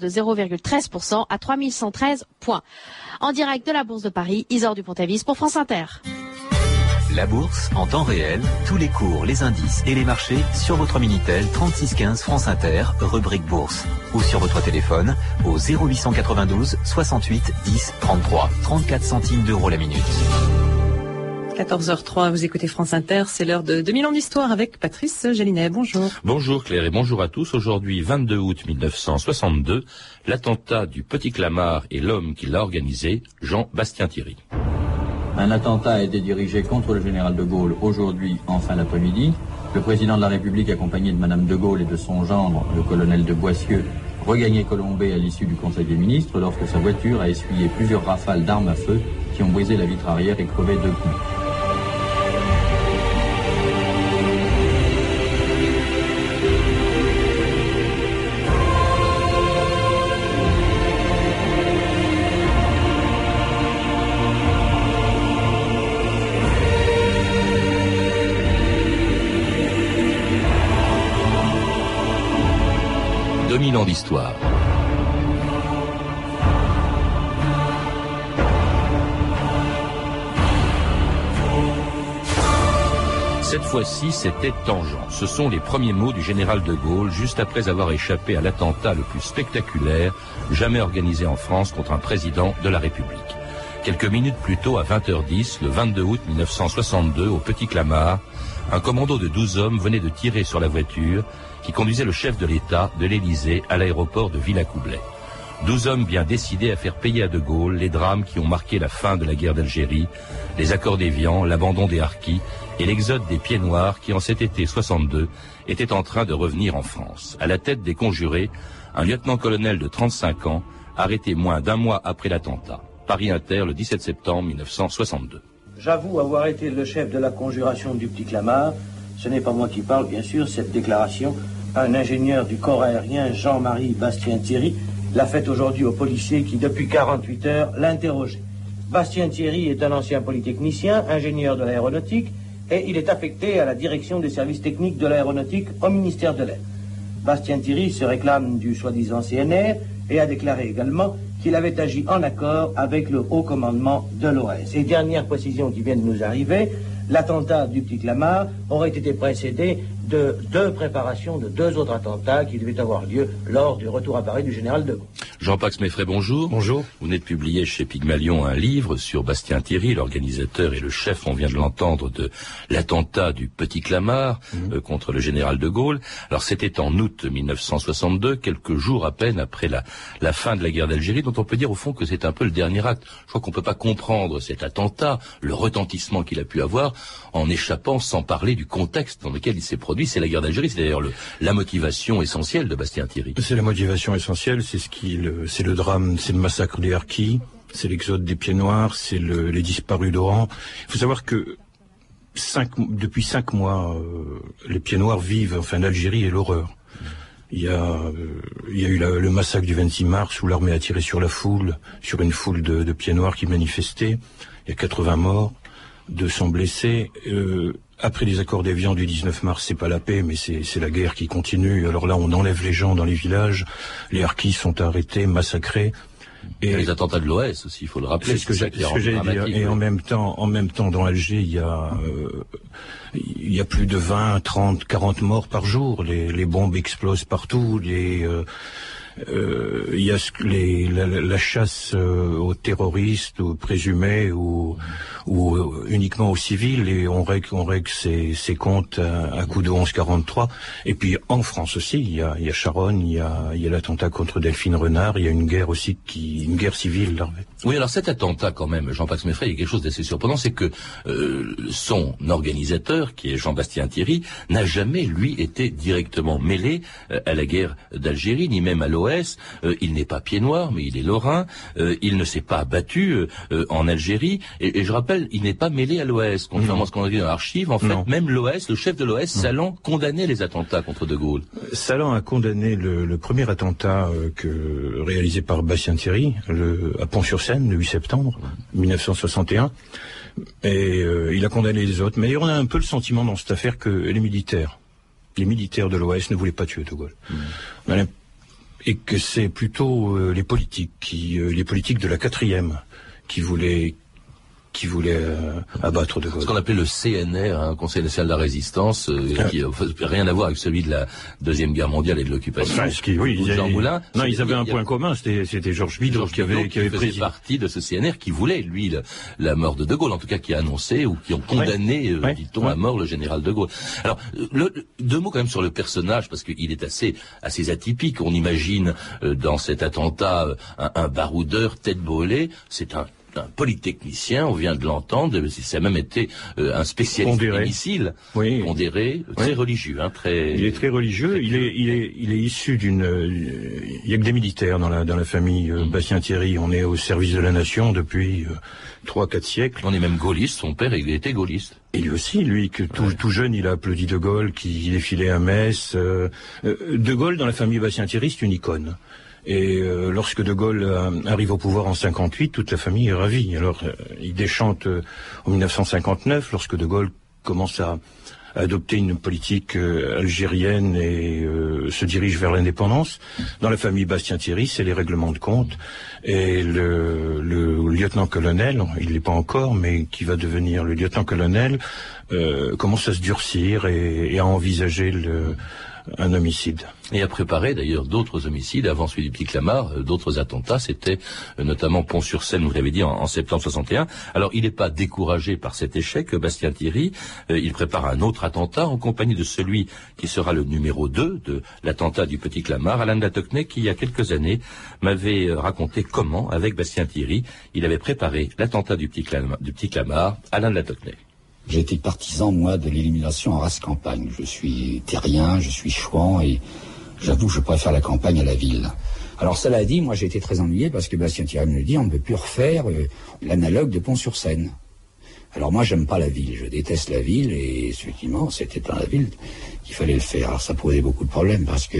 de 0,13% à 3113 points. En direct de la Bourse de Paris, Isor Dupont-Avis pour France Inter. La bourse en temps réel, tous les cours, les indices et les marchés sur votre Minitel 3615 France Inter, rubrique bourse. Ou sur votre téléphone au 0892 68 10 33, 34 centimes d'euros la minute. 14h03, vous écoutez France Inter, c'est l'heure de 2000 ans d'histoire avec Patrice Gélinet. Bonjour. Bonjour Claire et bonjour à tous. Aujourd'hui, 22 août 1962, l'attentat du Petit Clamart et l'homme qui l'a organisé, Jean-Bastien Thierry. Un attentat a été dirigé contre le général de Gaulle aujourd'hui en fin d'après-midi. Le président de la République, accompagné de Madame de Gaulle et de son gendre, le colonel de Boissieu, regagnait Colombay à l'issue du Conseil des ministres lorsque sa voiture a essuyé plusieurs rafales d'armes à feu qui ont brisé la vitre arrière et crevé deux coups. 2000 ans d'histoire. Cette fois-ci, c'était tangent. Ce sont les premiers mots du général de Gaulle juste après avoir échappé à l'attentat le plus spectaculaire jamais organisé en France contre un président de la République. Quelques minutes plus tôt, à 20h10, le 22 août 1962, au Petit Clamart, un commando de 12 hommes venait de tirer sur la voiture qui conduisait le chef de l'État de l'Élysée à l'aéroport de Villacoublay. Douze hommes bien décidés à faire payer à De Gaulle les drames qui ont marqué la fin de la guerre d'Algérie, les accords d'Évian, l'abandon des harkis et l'exode des pieds noirs qui, en cet été 62, étaient en train de revenir en France. À la tête des conjurés, un lieutenant-colonel de 35 ans, arrêté moins d'un mois après l'attentat. Paris Inter, le 17 septembre 1962. J'avoue avoir été le chef de la conjuration du Petit Clamart. Ce n'est pas moi qui parle, bien sûr, cette déclaration. Un ingénieur du corps aérien, Jean-Marie Bastien-Thierry, l'a faite aujourd'hui au policier qui, depuis 48 heures, l'interrogeait. Bastien Thierry est un ancien polytechnicien, ingénieur de l'aéronautique, et il est affecté à la direction des services techniques de l'aéronautique au ministère de l'Air. Bastien Thierry se réclame du soi-disant CNR et a déclaré également qu'il avait agi en accord avec le haut commandement de l'OS. Et dernière précision qui vient de nous arriver, l'attentat du Petit Clamart aurait été précédé de deux préparations de deux autres attentats qui devaient avoir lieu lors du retour à Paris du général de Gaulle. Jean-Pax Meffray, bonjour. Bonjour. Vous venez de publier chez Pygmalion un livre sur Bastien Thierry, l'organisateur et le chef, on vient de l'entendre, de l'attentat du Petit Clamart Mhm. euh, contre le général de Gaulle. Alors c'était en août 1962, quelques jours à peine après la, la fin de la guerre d'Algérie, dont on peut dire au fond que c'est un peu le dernier acte. Je crois qu'on peut pas comprendre cet attentat, le retentissement qu'il a pu avoir, en échappant sans parler du contexte dans lequel il s'est produit. C'est la guerre d'Algérie, c'est d'ailleurs le- la motivation essentielle de Bastien Thierry. C'est la motivation essentielle, c'est ce qui, le- c'est le drame, c'est le massacre des Harkis, c'est l'exode des pieds noirs, c'est le- les disparus d'Oran. Il faut savoir que depuis cinq mois, euh, les pieds noirs vivent, enfin l'Algérie est l'horreur. Il y a, euh, eu le massacre du 26 mars où l'armée a tiré sur la foule, sur une foule de, de pieds noirs qui manifestaient. Il y a 80 morts, 200 blessés. Euh, après les accords d'Évian du 19 mars, c'est pas la paix, mais c'est c'est la guerre qui continue. Alors là, on enlève les gens dans les villages. Les harkis sont arrêtés, massacrés. Et les attentats de l'OS aussi, il faut le rappeler. C'est ce que j'ai- dramatique, Et en même temps, en même temps, dans Alger, il y a, euh, il y a plus de 20, 30, 40 morts par jour. Les, les bombes explosent partout. Les, euh, il y a ce les, la, la- chasse euh, aux terroristes, aux présumés, ou, ou euh, uniquement aux civils, et on règle, on règle ses, ses comptes à, à coup de 11-43. Et puis en France aussi, il y a, il y a Charonne, il y a, il y a l'attentat contre Delphine Renard, il y a une guerre aussi qui, une guerre civile. Là. Oui, alors cet attentat quand même, Jean-Pax Meffray, il y a quelque chose d'assez surprenant, c'est que euh, son organisateur, qui est Jean-Bastien Thierry, n'a jamais, lui, été directement mêlé euh, à la guerre d'Algérie, ni même à l'OS. Euh, il n'est pas pied noir, mais il est lorrain. Euh, il ne s'est pas battu euh, en Algérie. Et, et je rappelle, il n'est pas mêlé à l'OS, contrairement à ce qu'on a dit dans l'archive. En fait, Non. même l'OS, le chef de l'OS, Salan, condamnait les attentats contre De Gaulle. Salan a condamné le, le premier attentat que, réalisé par Bastien Thierry le, à Pont-sur-Seine le 8 septembre 1961. Et il a condamné les autres. Mais on a un peu le sentiment dans cette affaire que les militaires, les militaires de l'OS ne voulaient pas tuer De Gaulle. On a l'im- et que c'est plutôt euh, les politiques, qui, euh, les politiques de la quatrième, qui voulaient qui voulait euh, abattre De Gaulle. Ce qu'on appelait le CNR, un hein, Conseil national de la résistance, euh, ah. qui n'a rien à voir avec celui de la deuxième guerre mondiale et de l'occupation. Enfin, qui, oui, Jean Moulin. Non, ils avaient un point commun, c'était Georges Bidault qui avait, qui avait faisait partie de ce CNR qui voulait lui la mort de De Gaulle, en tout cas qui a annoncé ou qui ont condamné, euh, dit-on, à mort le général De Gaulle. Alors le, deux mots quand même sur le personnage parce qu'il est assez assez atypique. On imagine dans cet attentat un, un baroudeur tête brûlée. C'est un un polytechnicien, on vient de l'entendre, ça a même été euh, un spécialiste des missiles, oui. pondéré, très religieux, hein, très. Il est très religieux. il est, il est, il est issu d'une. il y a que des militaires dans la dans la famille euh, mm. Bastien Thierry. On est au service de la nation depuis euh, trois, quatre siècles. On est même gaulliste. Son père, il était gaulliste. Et lui aussi, lui, que tout, tout jeune, il a applaudi De Gaulle, qui défilait à Metz. de Gaulle, dans la famille Bastien Thierry, c'est une icône. Et euh, lorsque De Gaulle euh, arrive au pouvoir en 58, toute la famille est ravie. Alors, euh, il déchante en 1959, lorsque De Gaulle commence à, adopter une politique algérienne et se dirige vers l'indépendance. Dans la famille Bastien-Thierry, c'est les règlements de compte. Et le, lieutenant-colonel, il n'est pas encore, mais qui va devenir le lieutenant-colonel, commence à se durcir et, et à envisager le un homicide. Et a préparé d'ailleurs d'autres homicides avant celui du Petit Clamart, euh, d'autres attentats. C'était euh, notamment Pont-sur-Seine, vous l'avez dit, en, septembre 61. Alors il n'est pas découragé par cet échec, Bastien Thierry. Euh, il prépare un autre attentat en compagnie de celui qui sera le numéro 2 de l'attentat du Petit Clamart, Alain Latocnay, qui il y a quelques années m'avait raconté comment, avec Bastien Thierry, il avait préparé l'attentat du Petit Clamart, Alain. Été partisan, moi, de l'élimination en race campagne. Je suis terrien, je suis chouan et j'avoue, je préfère la campagne à la ville. Alors cela dit, moi j'ai été très ennuyé parce que Bastien Thierry me dit on ne peut plus refaire euh, l'analogue de Pont-sur-Seine. Alors moi j'aime pas la ville, je déteste la ville et effectivement c'était dans la ville qu'il fallait le faire. Alors ça posait beaucoup de problèmes parce que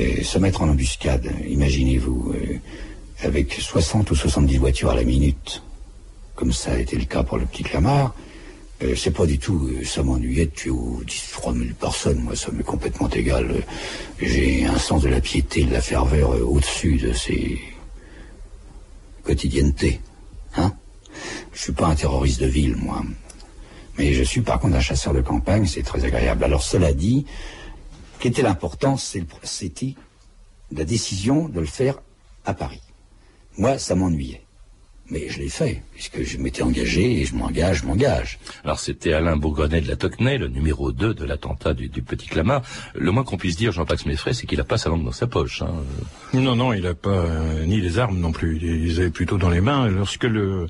euh, se mettre en embuscade, imaginez-vous, euh, avec 60 ou 70 voitures à la minute, comme ça a été le cas pour le petit Clamart, euh, c'est pas du tout, euh, ça m'ennuyait de tuer 10, 3000 personnes, moi ça m'est complètement égal. Euh, j'ai un sens de la piété, de la ferveur au-dessus de ces quotidiennetés. Hein Je suis pas un terroriste de ville, moi. Mais je suis par contre un chasseur de campagne, c'est très agréable. Alors cela dit, qu'était l'important C'était la décision de le faire à Paris. Moi, ça m'ennuyait. Mais je l'ai fait, puisque je m'étais engagé et je m'engage, je m'engage. Alors c'était Alain Bourgonnet de la Tocnay, le numéro 2 de l'attentat du, Petit Clamart. Le moins qu'on puisse dire, Jean-Pax Meffray, c'est qu'il n'a pas sa langue dans sa poche. Hein. Non, non, il n'a pas euh, ni les armes non plus. Il les avait plutôt dans les mains. Lorsque le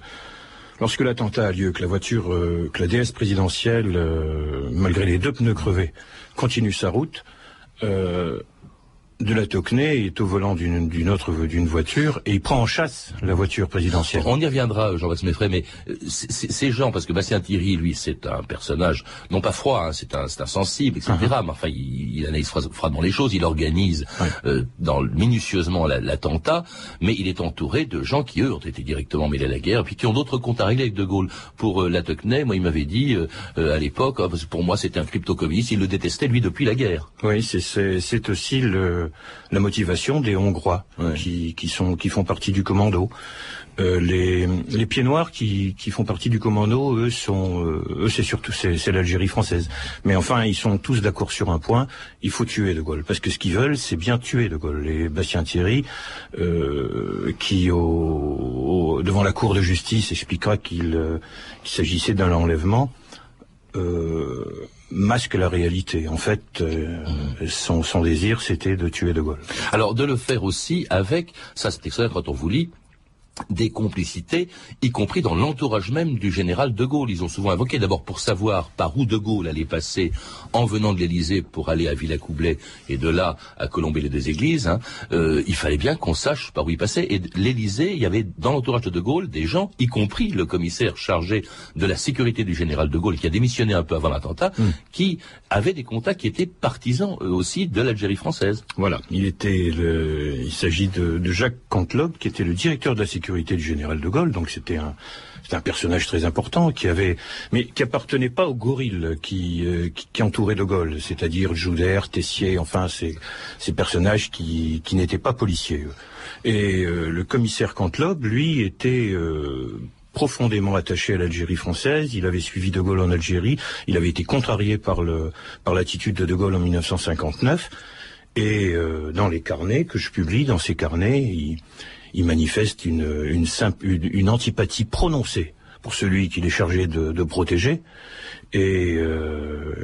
lorsque l'attentat a lieu, que la voiture, euh, que la DS présidentielle, euh, malgré les deux pneus crevés, continue sa route, de la Tocnay est au volant d'une autre d'une voiture et il prend en chasse la voiture présidentielle. On y reviendra, Jean-Baptiste Meffray, mais euh, ces gens, parce que Bastien Thierry, lui, c'est un personnage non pas froid, hein, c'est un, un sensible, etc. Uh-huh. Mais enfin, il, il analyse froidement les choses, il organise euh, dans minutieusement l'attentat, mais il est entouré de gens qui eux ont été directement mêlés à la guerre, puis qui ont d'autres comptes à régler avec De Gaulle. Pour euh, la Tocnay, moi, il m'avait dit à l'époque, oh, pour moi, c'était un crypto-communiste, il le détestait lui depuis la guerre. Oui, c'est aussi le la motivation des Hongrois qui, qui, sont, qui font partie du commando. Euh, les, les pieds noirs qui, qui font partie du commando, eux sont, euh, eux c'est surtout c'est, l'Algérie française. Mais enfin, ils sont tous d'accord sur un point il faut tuer De Gaulle parce que ce qu'ils veulent, c'est bien tuer De Gaulle. Et Bastien Thierry, euh, qui au, devant la cour de justice expliquera qu'il, qu'il s'agissait d'un enlèvement. Euh, masque la réalité. En fait, euh, son, son, désir, c'était de tuer De Gaulle. Alors, de le faire aussi avec, ça c'est extraordinaire quand on vous lit, des complicités, y compris dans l'entourage même du général de Gaulle. Ils ont souvent invoqué, d'abord pour savoir par où de Gaulle allait passer en venant de l'Élysée pour aller à Villacoublay et de là à Colombey les deux églises, hein, euh, il fallait bien qu'on sache par où il passait. Et l'Élysée, il y avait dans l'entourage de de Gaulle des gens, y compris le commissaire chargé de la sécurité du général de Gaulle, qui a démissionné un peu avant l'attentat, hmm. qui avait des contacts qui étaient partisans eux aussi de l'Algérie française. Voilà, il était le... il s'agit de, de Jacques Cantlobe, qui était le directeur de la sécurité de Gaulle, donc c'était un, un personnage très important qui avait, mais qui appartenait pas au gorille qui, euh, qui, entourait de Gaulle, c'est-à-dire Joudère, Tessier, enfin ces, ces personnages qui, qui n'étaient pas policiers. Et euh, le commissaire Cantlobe, lui, était euh, profondément attaché à l'Algérie française. Il avait suivi De Gaulle en Algérie. Il avait été contrarié par le par l'attitude de De Gaulle en 1959. Et euh, dans les carnets que je publie, dans ces carnets, il, il manifeste une, une, une, une antipathie prononcée pour celui qu'il est chargé de, de protéger et euh,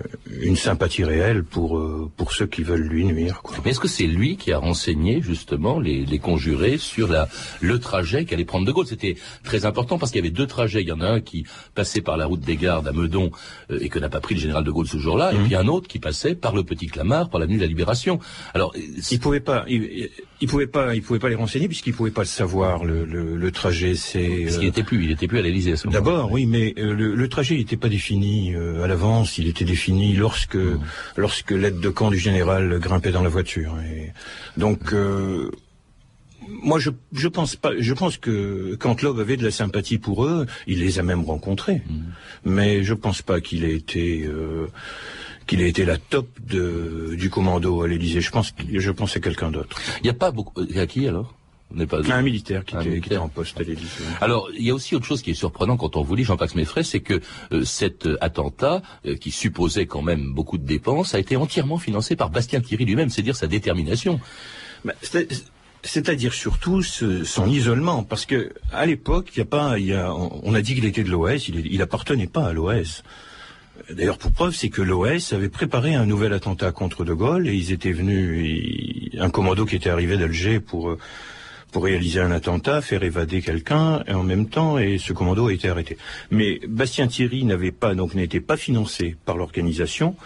une sympathie réelle pour euh, pour ceux qui veulent lui nuire. Quoi. Mais est-ce que c'est lui qui a renseigné justement les, les conjurés sur la le trajet qu'allait prendre De Gaulle? C'était très important parce qu'il y avait deux trajets. Il y en a un qui passait par la route des Gardes à Meudon euh, et que n'a pas pris le général De Gaulle ce jour-là, et mhm. puis un autre qui passait par le Petit Clamart, par l'avenue de la Libération. Alors il pouvait pas, il, il, pouvait pas, il pouvait pas les renseigner puisqu'il pouvait pas le savoir. Le, le, le trajet, c'est. Parce qu'il était plus, il était plus à l'Élysée. D'abord, oui, mais le, le, trajet n'était pas défini à l'avance il était défini lorsque mmh. lorsque l'aide de camp du général grimpait dans la voiture. Et donc euh, moi, je, je pense pas. Je pense que quand Love avait de la sympathie pour eux, il les a même rencontrés. Mmh. Mais je pense pas qu'il ait été euh, qu'il ait été la top de, du commando à l'Élysée. Je pense, je pense à quelqu'un d'autre. Il n'y a pas beaucoup. À qui alors? Pas un militaire qui, était, en poste à l'Élysée. Alors, il y a aussi autre chose qui est surprenant quand on vous lit Jean-Pax Meffray, c'est que euh, cet euh, attentat, euh, qui supposait quand même beaucoup de dépenses, a été entièrement financé par Bastien Thierry lui-même, c'est dire sa détermination. Bah, c'est-à-dire surtout son isolement, parce que à l'époque, il y a pas, il y a, on a dit qu'il était de l'OS, il, il appartenait pas à l'OS. D'ailleurs, pour preuve, c'est que l'OS avait préparé un nouvel attentat contre De Gaulle et ils étaient venus, un commando qui était arrivé d'Alger pour pour réaliser un attentat, faire évader quelqu'un, et en même temps, et ce commando a été arrêté. Mais Bastien Thierry n'avait pas, donc n'était pas financé par l'organisation,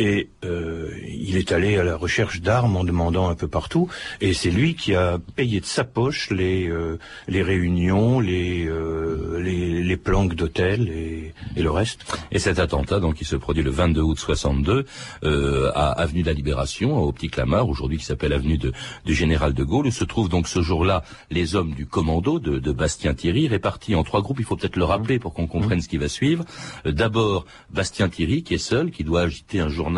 et euh, il est allé à la recherche d'armes en demandant un peu partout. Et c'est lui qui a payé de sa poche les, euh, les réunions, les, euh, les, les planques d'hôtel et, et, le reste. Et cet attentat, donc, qui se produit le 22 août 62 euh, à Avenue de la Libération, au Petit Clamart, aujourd'hui qui s'appelle Avenue de, du Général de Gaulle, où se trouvent donc ce jour-là les hommes du commando de, de, Bastien Thierry, répartis en trois groupes. Il faut peut-être le rappeler pour qu'on comprenne mmh. ce qui va suivre. Euh, d'abord, Bastien Thierry, qui est seul, qui doit agiter un journal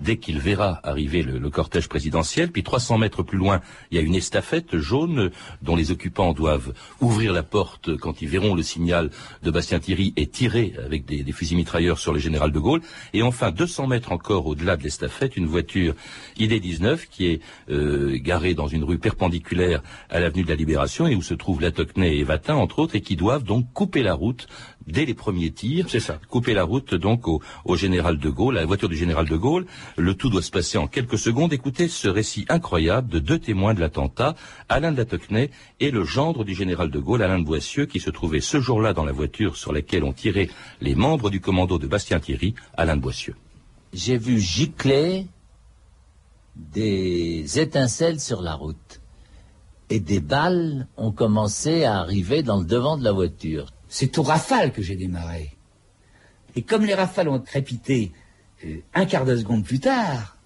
dès qu'il verra arriver le, cortège présidentiel. Puis 300 mètres plus loin, il y a une estafette jaune dont les occupants doivent ouvrir la porte quand ils verront le signal de Bastien Thierry et tirer avec des, fusils mitrailleurs sur le général de Gaulle. Et enfin, 200 mètres encore au-delà de l'estafette, une voiture ID-19 qui est euh, garée dans une rue perpendiculaire à l'avenue de la Libération et où se trouvent Latocnay et Vatin, entre autres, et qui doivent donc couper la route dès les premiers tirs. C'est ça. Couper la route donc au, général de Gaulle, la voiture du général de Gaulle. Le tout doit se passer en quelques secondes. Écoutez ce récit incroyable de deux témoins de l'attentat, Alain de Latocnay et le gendre du général de Gaulle, Alain de Boissieu, qui se trouvait ce jour-là dans la voiture sur laquelle ont tiré les membres du commando de Bastien Thierry, Alain de Boissieu. J'ai vu gicler des étincelles sur la route. Et des balles ont commencé à arriver dans le devant de la voiture. C'est au rafale que j'ai démarré. Et comme les rafales ont crépité euh, un quart de seconde plus tard,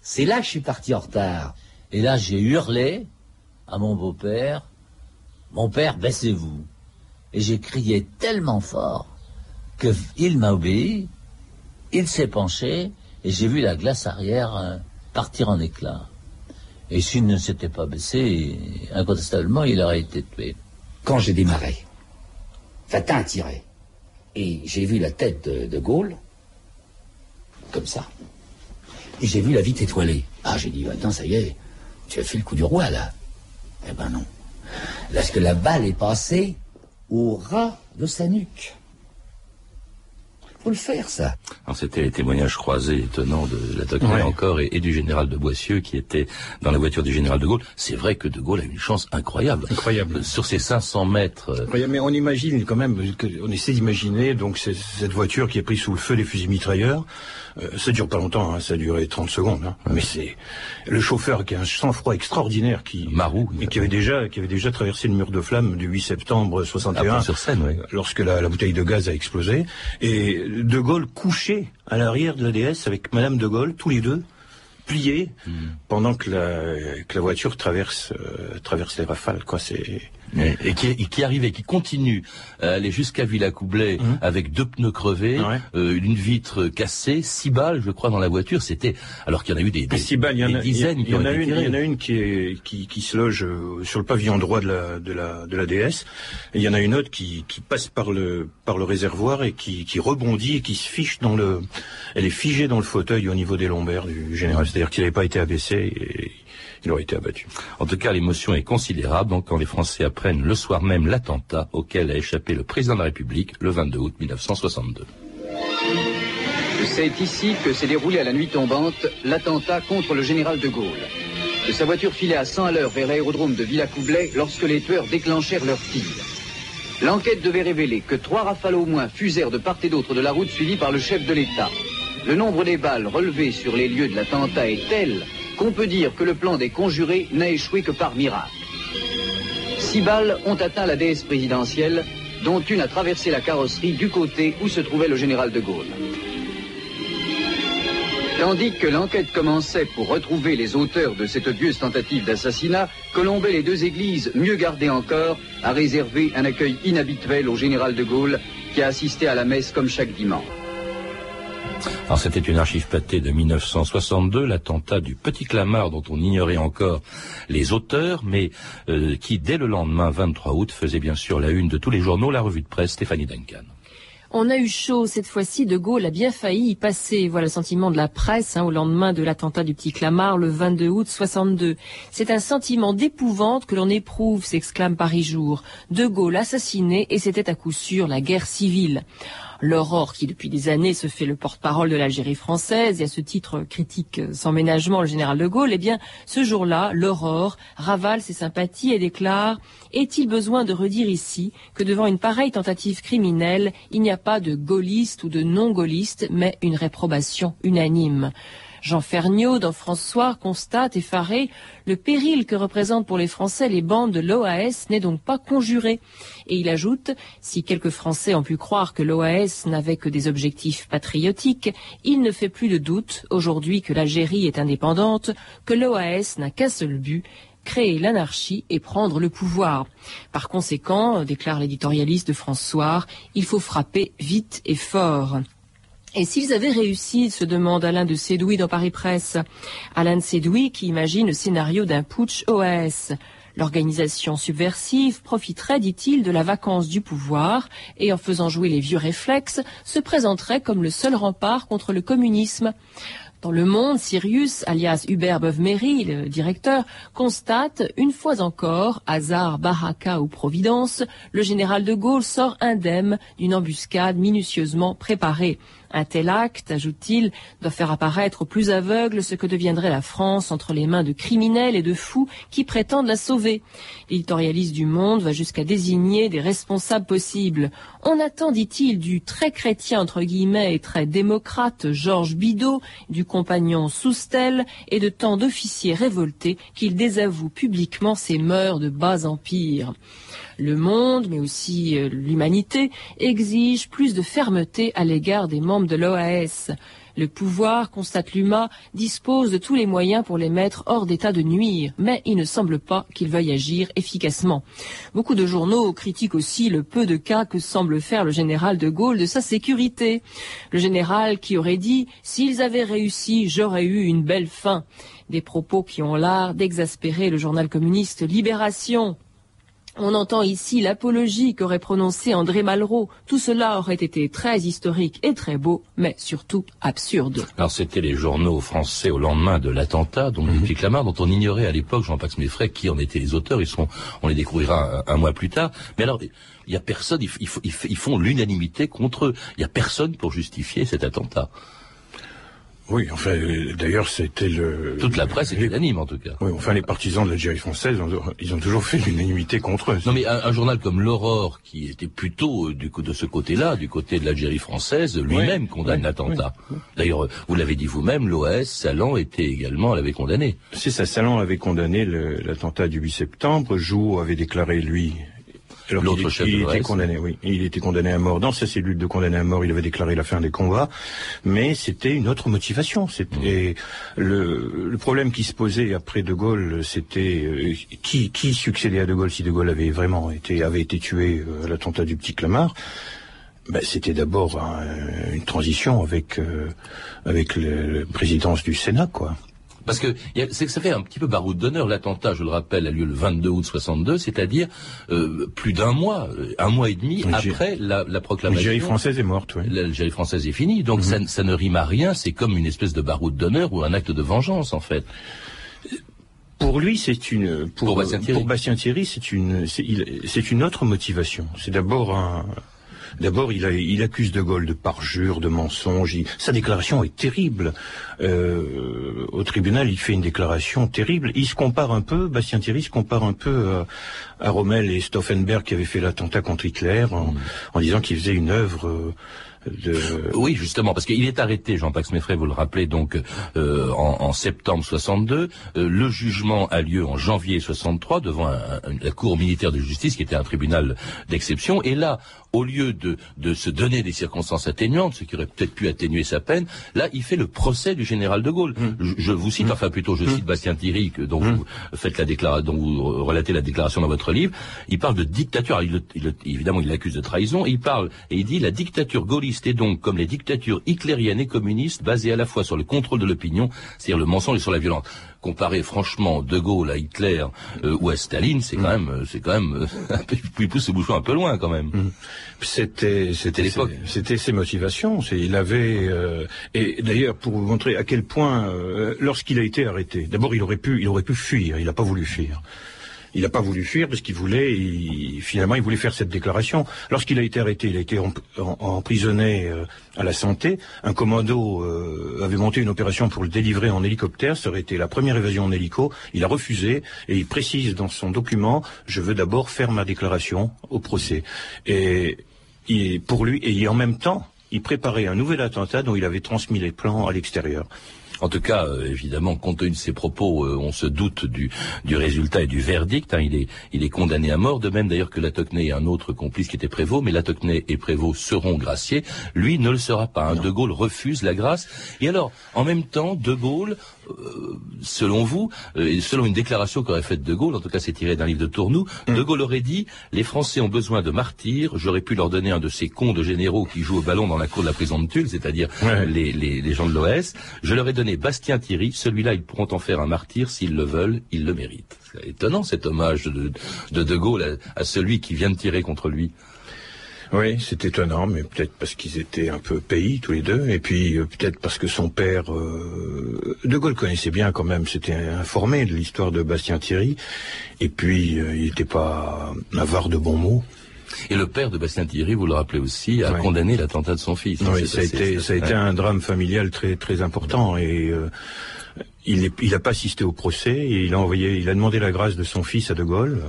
c'est là que je suis parti en retard. Et là, j'ai hurlé à mon beau-père, mon père, baissez-vous. Et j'ai crié tellement fort qu'il m'a obéi, il s'est penché, et j'ai vu la glace arrière euh, partir en éclats. Et s'il ne s'était pas baissé, incontestablement, il aurait été tué. Quand j'ai démarré, Fatin tiré. Et j'ai vu la tête de, Gaulle, comme ça. Et j'ai vu la vitre étoilée. Ah, j'ai dit, attends, ça y est, tu as fait le coup du roi, là. Eh ben non. Parce que la balle est passée au ras de sa nuque faut le faire, ça. C'était les témoignages croisés étonnants de la encore et, du général de Boissieu qui était dans la voiture du général de Gaulle. C'est vrai que de Gaulle a une chance incroyable. Incroyable. Euh, sur ces 500 mètres. Euh, incroyable. Mais on imagine quand même, on essaie d'imaginer donc cette voiture qui est prise sous le feu des fusils mitrailleurs. Euh, ça dure pas longtemps, hein, ça a duré 30 secondes. Hein. Mais c'est le chauffeur qui a un sang-froid extraordinaire, qui Marou, et qui avait déjà qui avait déjà traversé le mur de flamme du 8 septembre 61, sur scène, lorsque la, la, bouteille de gaz a explosé. Et De Gaulle couché à l'arrière de la DS avec Madame De Gaulle, tous les deux pliés, hmm. pendant que la, que la voiture traverse euh, traverse les rafales. Quoi, c'est Et qui, et qui arrivait, qui continue à aller jusqu'à Villacoublay Mhm. avec deux pneus crevés, Ouais. euh, une vitre cassée, six balles, je crois, dans la voiture. C'était alors qu'il y en a eu des, en des a, il y a- dizaines il y en a une, il y tirées. en a une qui est qui, qui se loge euh, sur le pavillon droit de la de la de la DS, et il y en a une autre qui, qui passe par le par le réservoir et qui, qui rebondit et qui se fiche dans le, elle est figée dans le fauteuil au niveau des lombaires du général, c'est-à-dire qu'il n'avait pas été abaissé et il aurait été abattu. En tout cas, l'émotion est considérable quand les Français apprennent le soir même l'attentat auquel a échappé le président de la République le 22 août 1962. C'est ici que s'est déroulé à la nuit tombante l'attentat contre le général de Gaulle. De sa voiture filait à 100 à l'heure vers l'aérodrome de Villacoublay lorsque les tueurs déclenchèrent leur tir. L'enquête devait révéler que trois rafales au moins fusèrent de part et d'autre de la route suivie par le chef de l'État. Le nombre des balles relevées sur les lieux de l'attentat est tel qu'on peut dire que le plan des conjurés n'a échoué que par miracle. Six balles ont atteint la déesse présidentielle, dont une a traversé la carrosserie du côté où se trouvait le général de Gaulle. Tandis que l'enquête commençait pour retrouver les auteurs de cette odieuse tentative d'assassinat, Colombet les deux églises, mieux gardées encore, a réservé un accueil inhabituel au général de Gaulle, qui a assisté à la messe comme chaque dimanche. C'était une archive pâtée de 1962, l'attentat du Petit Clamart dont on ignorait encore les auteurs, mais euh, qui dès le lendemain 23 août faisait bien sûr la une de tous les journaux, la revue de presse Stéphanie Duncan. On a eu chaud cette fois-ci. De Gaulle a bien failli y passer. Voilà le sentiment de la presse hein, au lendemain de l'attentat du Petit Clamart le 22 août 62. C'est un sentiment d'épouvante que l'on éprouve, s'exclame Paris Jour. De Gaulle assassiné et c'était à coup sûr la guerre civile. L'aurore qui depuis des années se fait le porte-parole de l'Algérie française et à ce titre critique sans ménagement le général de Gaulle, eh bien ce jour-là, l'aurore ravale ses sympathies et déclare Est-il besoin de redire ici que devant une pareille tentative criminelle, il n'y a pas de gaulliste ou de non-gaulliste, mais une réprobation unanime? Jean Ferniaud, dans François, constate, effaré, le péril que représentent pour les Français les bandes de l'OAS n'est donc pas conjuré. Et il ajoute, si quelques Français ont pu croire que l'OAS n'avait que des objectifs patriotiques, il ne fait plus de doute, aujourd'hui que l'Algérie est indépendante, que l'OAS n'a qu'un seul but, créer l'anarchie et prendre le pouvoir. Par conséquent, déclare l'éditorialiste de François, il faut frapper vite et fort. Et s'ils avaient réussi, se demande Alain de Sédoui dans Paris Presse. Alain de Sédoui qui imagine le scénario d'un putsch OAS. L'organisation subversive profiterait, dit-il, de la vacance du pouvoir et en faisant jouer les vieux réflexes, se présenterait comme le seul rempart contre le communisme. Dans le monde, Sirius, alias Hubert Beuve-Méry, le directeur, constate, une fois encore, hasard, baraka ou providence, le général de Gaulle sort indemne d'une embuscade minutieusement préparée. Un tel acte, ajoute-t-il, doit faire apparaître aux plus aveugles ce que deviendrait la France entre les mains de criminels et de fous qui prétendent la sauver. L'éditorialiste du Monde va jusqu'à désigner des responsables possibles. On attend, dit-il, du très chrétien entre guillemets et très démocrate Georges Bidault, du compagnon Soustel et de tant d'officiers révoltés qu'il désavoue publiquement ses mœurs de bas empire. Le monde, mais aussi euh, l'humanité, exige plus de fermeté à l'égard des membres de l'OAS. Le pouvoir, constate l'UMA, dispose de tous les moyens pour les mettre hors d'état de nuire, mais il ne semble pas qu'il veuille agir efficacement. Beaucoup de journaux critiquent aussi le peu de cas que semble faire le général de Gaulle de sa sécurité. Le général qui aurait dit « S'ils avaient réussi, j'aurais eu une belle fin ». Des propos qui ont l'art d'exaspérer le journal communiste Libération. On entend ici l'apologie qu'aurait prononcée André Malraux. Tout cela aurait été très historique et très beau, mais surtout absurde. Alors c'était les journaux français au lendemain de l'attentat, donc du Petit Clamart, dont on ignorait à l'époque, Jean-Pax Méfray, qui en étaient les auteurs. Ils sont, on les découvrira un, un mois plus tard. Mais alors, il y a personne, ils, ils, ils- ils font l'unanimité contre eux. Il y a personne pour justifier cet attentat. Oui, enfin, d'ailleurs, c'était le... Toute la presse est les- unanime en tout cas. Oui, enfin, les partisans de l'Algérie française, ils ont toujours fait l'unanimité contre eux. Non mais un, un journal comme l'Aurore, qui était plutôt euh, du coup de ce côté-là, du côté de l'Algérie française, lui-même condamne l'attentat. D'ailleurs, euh, vous l'avez dit vous-même, l'OAS, Salan était également, l'avait condamné. C'est ça, Salan avait condamné l'attentat du 8 septembre, Joux avait déclaré, lui, l'autre chef il de était condamné, oui. Il était condamné à mort. Dans sa cellule de condamné à mort, il avait déclaré la fin des combats, mais c'était une autre motivation. C'était le, le problème qui se posait après De Gaulle, c'était euh, qui, qui succédait à De Gaulle si De Gaulle avait vraiment été avait été tué euh, à l'attentat du Petit Clamart? Ben, c'était d'abord un- une transition avec euh, avec le- la présidence du Sénat, quoi. Parce que il y a- c'est que ça fait un petit peu baroud d'honneur. L'attentat, je le rappelle, a lieu le 22 août 62, c'est-à-dire euh, plus d'un mois, euh, un mois et demi après la, la proclamation. L'Algérie française est morte, oui. L'Algérie française est finie, donc ça, ça ne rime à rien. C'est comme une espèce de baroud d'honneur ou un acte de vengeance, en fait. Pour lui, c'est une pour, Pour Bastien Thierry. Thierry, c'est une c'est une autre motivation. C'est d'abord un D'abord, il, accuse De Gaulle de parjure, de mensonge. Il- sa déclaration est terrible. Euh, au tribunal, il fait une déclaration terrible. Il se compare un peu, Bastien Thierry se compare un peu à, à Rommel et Stauffenberg qui avaient fait l'attentat contre Hitler en, en disant qu'ils faisaient une œuvre euh, de... Oui, justement, parce qu'il est arrêté, Jean-Pax Meffray, vous le rappelez, donc euh, en, en septembre 62. Euh, le jugement a lieu en janvier 63 devant un- un- la Cour militaire de justice, qui était un tribunal d'exception. Et là, au lieu de, de se donner des circonstances atténuantes, ce qui aurait peut-être pu atténuer sa peine, là, il fait le procès du général de Gaulle. Je, je vous cite, enfin plutôt, je cite Bastien Thierry, que, dont vous faites la déclaration, dont vous relatez la déclaration dans votre livre. Il parle de dictature. Alors, il il évidemment, il l'accuse de trahison. Il parle et il dit la dictature gaulliste est donc comme les dictatures hitlériennes et communistes, basées à la fois sur le contrôle de l'opinion, c'est-à-dire le mensonge et sur la violence. Comparer franchement De Gaulle à Hitler euh, ou à Staline, c'est quand même, euh, c'est quand même, euh, il pousse ce bouchon un peu loin quand même. C'était c'était l'époque. C'était ses motivations. Il avait euh, et d'ailleurs pour vous montrer à quel point euh, lorsqu'il a été arrêté, d'abord il aurait pu il aurait pu fuir. Il n'a pas voulu fuir. Il n'a pas voulu fuir parce qu'il voulait, il- finalement, il voulait faire cette déclaration. Lorsqu'il a été arrêté, il a été emprisonné euh, à la santé. Un commando euh, avait monté une opération pour le délivrer en hélicoptère. Ça aurait été la première évasion en hélico. Il a refusé et il précise dans son document je veux d'abord faire ma déclaration au procès. Et pour lui, et en même temps, il préparait un nouvel attentat dont il avait transmis les plans à l'extérieur. En tout cas, euh, évidemment, compte tenu de ses propos, euh, on se doute du, du résultat et du verdict. hein. il, est, il est condamné à mort, de même d'ailleurs que Latocné et un autre complice qui était Prévost, mais Latocné et Prévost seront graciés. Lui ne le sera pas. hein. De Gaulle refuse la grâce. Et alors, en même temps, De Gaulle, selon vous, euh, et selon une déclaration qu'aurait faite De Gaulle, en tout cas c'est tiré d'un livre de Tournou, De Gaulle aurait dit « Les Français ont besoin de martyrs, j'aurais pu leur donner un de ces cons de généraux qui jouent au ballon dans la cour de la prison de Tulle, c'est-à-dire Ouais. les, les, les gens de l'OS. Je leur ai donné Bastien Thierry. Celui-là, ils pourront en faire un martyr s'ils le veulent. Ils le méritent. C'est étonnant cet hommage de de, de Gaulle à, à celui qui vient de tirer contre lui. Oui, c'est étonnant, mais peut-être parce qu'ils étaient un peu pays tous les deux, et puis euh, peut-être parce que son père, euh, De Gaulle connaissait bien quand même, s'était informé de l'histoire de Bastien Thierry, et puis euh, il n'était pas avare de bons mots. Et le père de Bastien Thierry, vous le rappelez aussi, a condamné l'attentat de son fils. Oui, C'est- ça a été, ça a été un drame familial très très important et euh, il est- il n'a pas assisté au procès et il a envoyé, il a demandé la grâce de son fils à De Gaulle,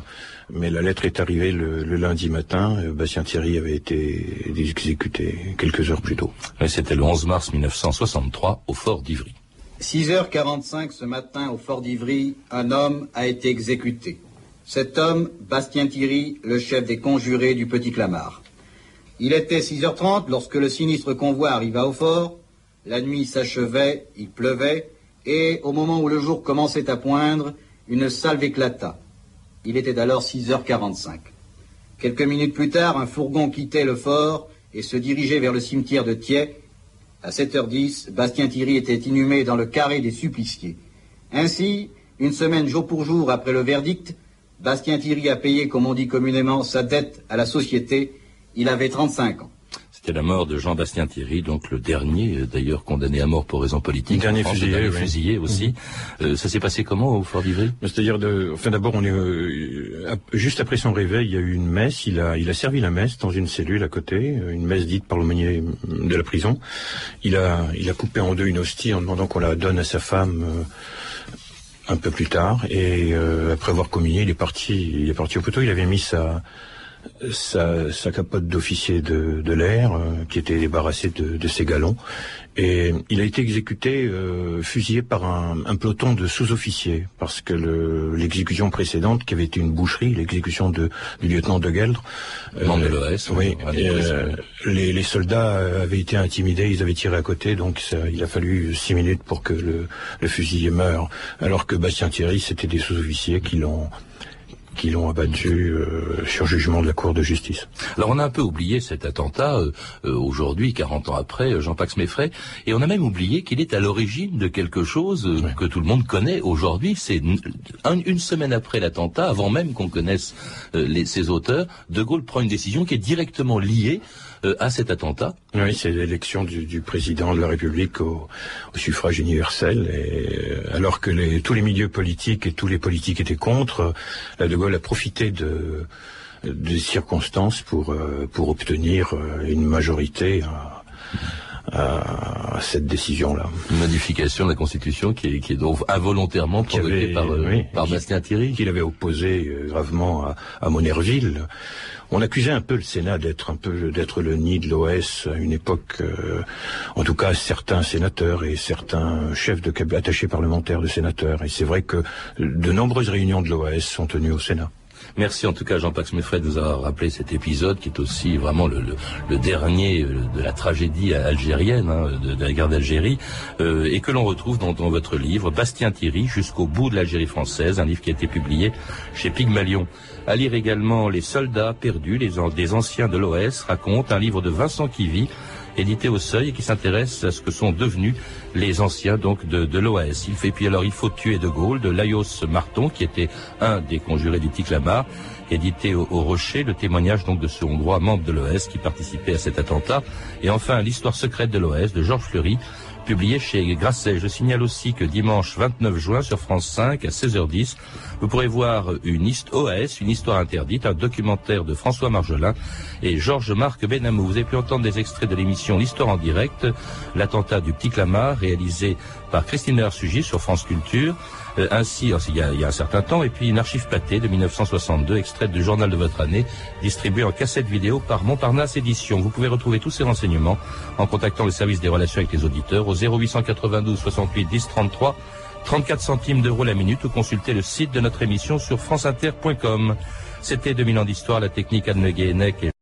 mais la lettre est arrivée le, le lundi matin. Bastien Thierry avait été exécuté quelques heures plus tôt. C'était le 11 mars 1963 au fort d'Ivry. 6h45 ce matin au fort d'Ivry, un homme a été exécuté. Cet homme, Bastien Thierry, le chef des conjurés du Petit Clamart. Il était 6h30 lorsque le sinistre convoi arriva au fort. La nuit s'achevait, il pleuvait, et au moment où le jour commençait à poindre, une salve éclata. Il était alors 6h45. Quelques minutes plus tard, un fourgon quittait le fort et se dirigeait vers le cimetière de Thiais, à 7h10, Bastien Thierry était inhumé dans le carré des suppliciés. Ainsi, une semaine jour pour jour après le verdict, Bastien Thierry a payé, comme on dit communément, sa dette à la société. Il avait 35 ans. C'était la mort de Jean-Bastien Thierry, donc le dernier, euh, d'ailleurs condamné à mort pour raison politique. Le dernier France, fusillé, le dernier oui. fusillé aussi. Euh, ça s'est passé comment au fort d'Ivry? C'est-à-dire, de, enfin d'abord, on est euh, juste après son réveil, il y a eu une messe. Il a, il a servi la messe dans une cellule à côté, euh, une messe dite par l'aumônier de la prison. Il a, il a coupé en deux une hostie en demandant qu'on la donne à sa femme euh, un peu plus tard. Et euh, après avoir communié, il est parti, il est parti au poteau. Il avait mis sa sa, capote d'officier de, de l'air, euh, qui était débarrassée de, de, ses galons. Et il a été exécuté, euh, fusillé par un, un peloton de sous-officiers, parce que l'exécution précédente, qui avait été une boucherie, l'exécution du lieutenant de Gueldre, euh, de l'OS, oui, euh, les, les, soldats avaient été intimidés, ils avaient tiré à côté, donc ça, il a fallu six minutes pour que le, le fusilier meure, alors que Bastien Thierry, c'était des sous-officiers qui l'ont qui l'ont abattu euh, sur jugement de la Cour de justice. Alors on a un peu oublié cet attentat euh, euh aujourd'hui, 40 ans après, euh, Jean-Pax Meffray, et on a même oublié qu'il est à l'origine de quelque chose euh, que tout le monde connaît aujourd'hui. C'est une, une, semaine après l'attentat, avant même qu'on connaisse les, ses auteurs, De Gaulle prend une décision qui est directement liée euh, à cet attentat Oui, c'est l'élection du, du, président de la République au, au suffrage universel. Et, euh, alors que les, tous les milieux politiques et tous les politiques étaient contre, la De Gaulle a profité de des circonstances pour euh, pour obtenir une majorité à, à, cette décision-là. Une modification de la Constitution qui est, qui est donc involontairement provoquée par, oui, par Bastien Thierry. Qu'il avait opposé gravement à, à Monerville. On accusait un peu le Sénat d'être un peu d'être le nid de l'OS à une époque, euh, en tout cas certains sénateurs et certains chefs de attachés parlementaires de sénateurs. Et c'est vrai que de nombreuses réunions de l'OS sont tenues au Sénat. Merci en tout cas Jean-Pax Meffray de nous avoir rappelé cet épisode qui est aussi vraiment le, dernier euh, de la tragédie algérienne, hein, de, la guerre d'Algérie, euh, et que l'on retrouve dans, dans, votre livre Bastien Thierry jusqu'au bout de l'Algérie française, un livre qui a été publié chez Pygmalion. À lire également Les soldats perdus, les, des anciens de l'OS, raconte un livre de Vincent Kivy, édité au Seuil et qui s'intéresse à ce que sont devenus les anciens donc de, de l'OAS. Il fait puis alors Il faut tuer De Gaulle de Laios Marton qui était un des conjurés du Ticlamar édité au, au, Rocher, le témoignage donc de ce Hongrois membre de l'OS qui participait à cet attentat. Et enfin, l'histoire secrète de l'OS de Georges Fleury, publié chez Grasset. Je signale aussi que dimanche 29 juin sur France 5 à 16h10, vous pourrez voir une OAS, une histoire interdite, un documentaire de François Marjolin et Georges-Marc Benamou. Vous avez pu entendre des extraits de l'émission L'Histoire en direct, l'attentat du Petit Clamart, réalisé par Christine Hersugis sur France Culture. Euh, ainsi, il y, a, il y, a, un certain temps, et puis une archive pâtée de 1962, extraite du journal de votre année, distribuée en cassette vidéo par Montparnasse Édition. Vous pouvez retrouver tous ces renseignements en contactant le service des relations avec les auditeurs au 0892 68 10 33 34 centimes d'euros la minute ou consulter le site de notre émission sur franceinter.com. C'était 2000 ans d'histoire, la technique Anne et